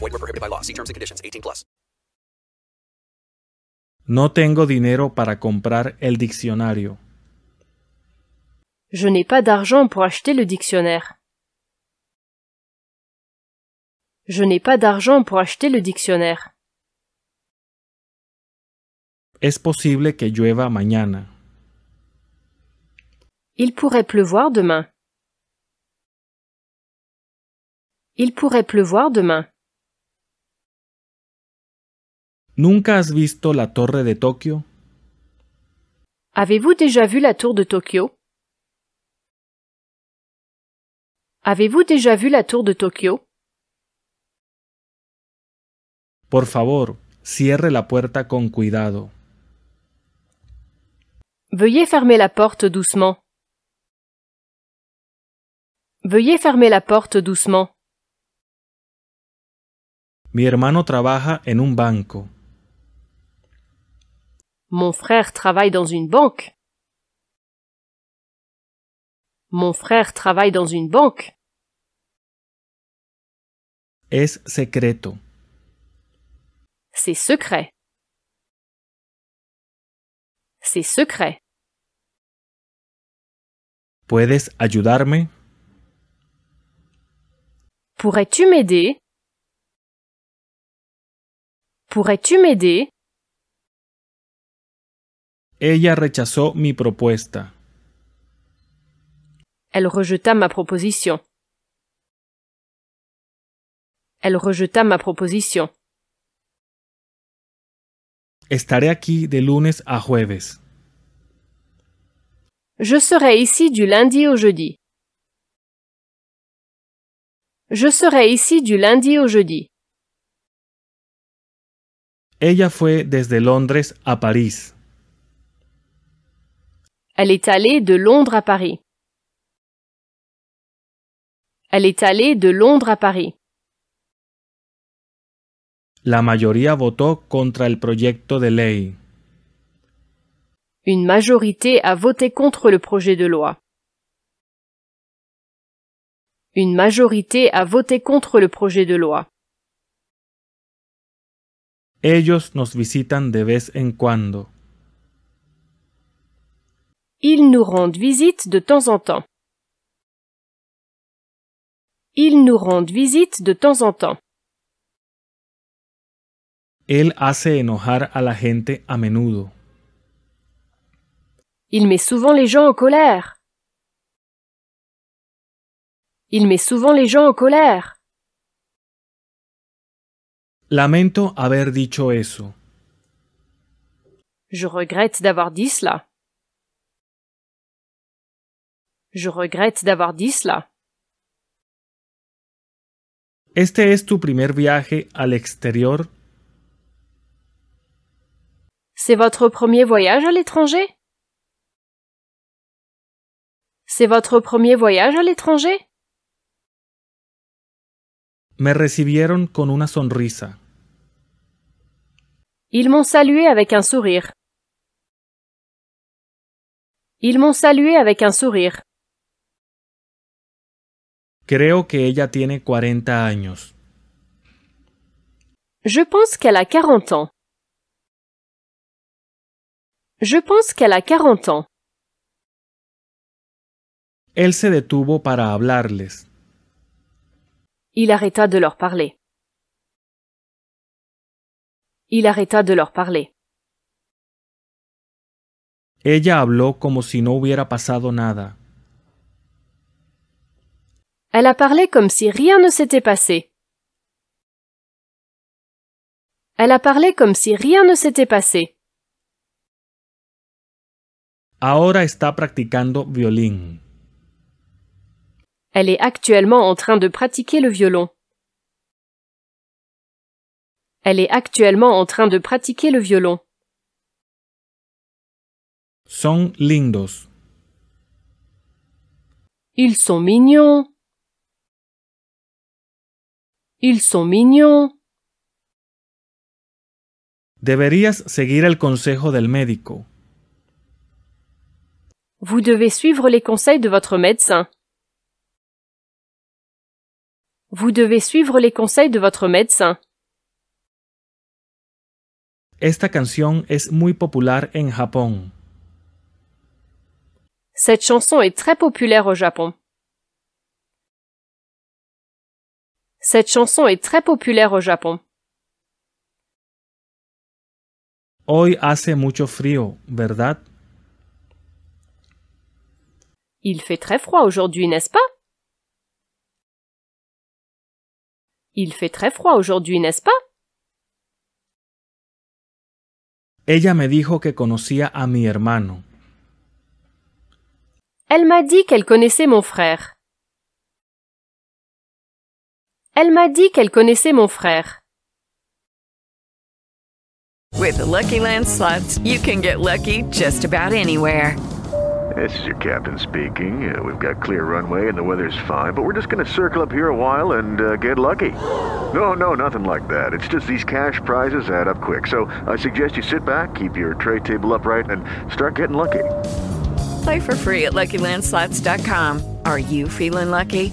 Group. Void were prohibited by law. See terms and conditions. 18 plus. No tengo dinero para comprar el diccionario. Je n'ai pas d'argent pour acheter le dictionnaire. Je n'ai pas d'argent pour acheter le dictionnaire. Es posible que llueva mañana. Il pourrait pleuvoir demain. Il pourrait pleuvoir demain. ¿Nunca has visto la torre de Tokio? Avez-vous déjà vu la tour de Tokyo? Avez-vous déjà vu la tour de Tokyo? Por favor, cierre la puerta con cuidado. Veuillez fermer la porte doucement. Veuillez fermer la porte doucement. Mi hermano trabaja en un banco. Mon frère travaille dans une banque. Mon frère travaille dans une banque. Es secreto. C'est secret. C'est secret. ¿Puedes ayudarme? Pourrais-tu m'aider? Pourrais-tu m'aider? Ella rechazó mi propuesta. Elle rejeta ma proposition. Elle rejeta ma proposition. Estaré aquí de lunes a jueves. Je serai ici du lundi au jeudi. Je serai ici du lundi au jeudi. Ella fue desde Londres a París. Elle est allée de Londres à Paris. Elle est allée de Londres à Paris. La mayoría votó contra el proyecto de ley. Une majorité a voté contre le projet de loi. Une majorité a voté contre le projet de loi. Ellos nos visitan de vez en cuando. Ils nous rendent visite de temps en temps. Ils nous rendent visite de temps en temps. Él hace enojar a la gente a menudo. Il met souvent les gens en colère. Il met souvent les gens en colère. Lamento haber dicho eso. Je regrette d'avoir dit cela. Je regrette d'avoir dit cela. ¿Este es tu primer viaje al exterior? C'est votre premier voyage à l'étranger? C'est votre premier voyage à l'étranger? Me recibieron con una sonrisa. Ils m'ont salué avec un sourire. Ils m'ont salué avec un sourire. Creo que ella tiene 40 años. Je pense qu'elle a 40 ans. Je pense qu'elle a 40 ans. Él se detuvo para hablarles. Il arrêta de leur parler. Il arrêta de leur parler. Ella habló como si no hubiera pasado nada. Elle a parlé comme si rien ne s'était passé. Elle a parlé comme si rien ne s'était passé. Ahora está practicando violín. Elle est actuellement en train de pratiquer le violon. Elle est actuellement en train de pratiquer le violon. Son lindos. Ils sont mignons. Ils sont mignons. Deberías seguir el consejo del médico. Vous devez suivre les conseils de votre médecin. Vous devez suivre les conseils de votre médecin. Esta canción es muy popular en Japón. Cette chanson est très populaire au Japon. Cette chanson est très populaire au Japon. Hoy hace mucho frío, ¿verdad? Il fait très froid aujourd'hui, n'est-ce pas? Il fait très froid aujourd'hui, n'est-ce pas? Ella me dijo que conocía a mi hermano. Elle m'a dit qu'elle connaissait mon frère. Elle m'a dit qu'elle connaissait mon frère. With the Lucky Land slots, you can get lucky just about anywhere. This is your captain speaking. Uh, we've got clear runway and the weather's fine, but we're just going to circle up here a while and uh, get lucky. No, no, nothing like that. It's just these cash prizes add up quick. So I suggest you sit back, keep your tray table upright, and start getting lucky. Play for free at LuckyLandSlots.com. Are you feeling lucky?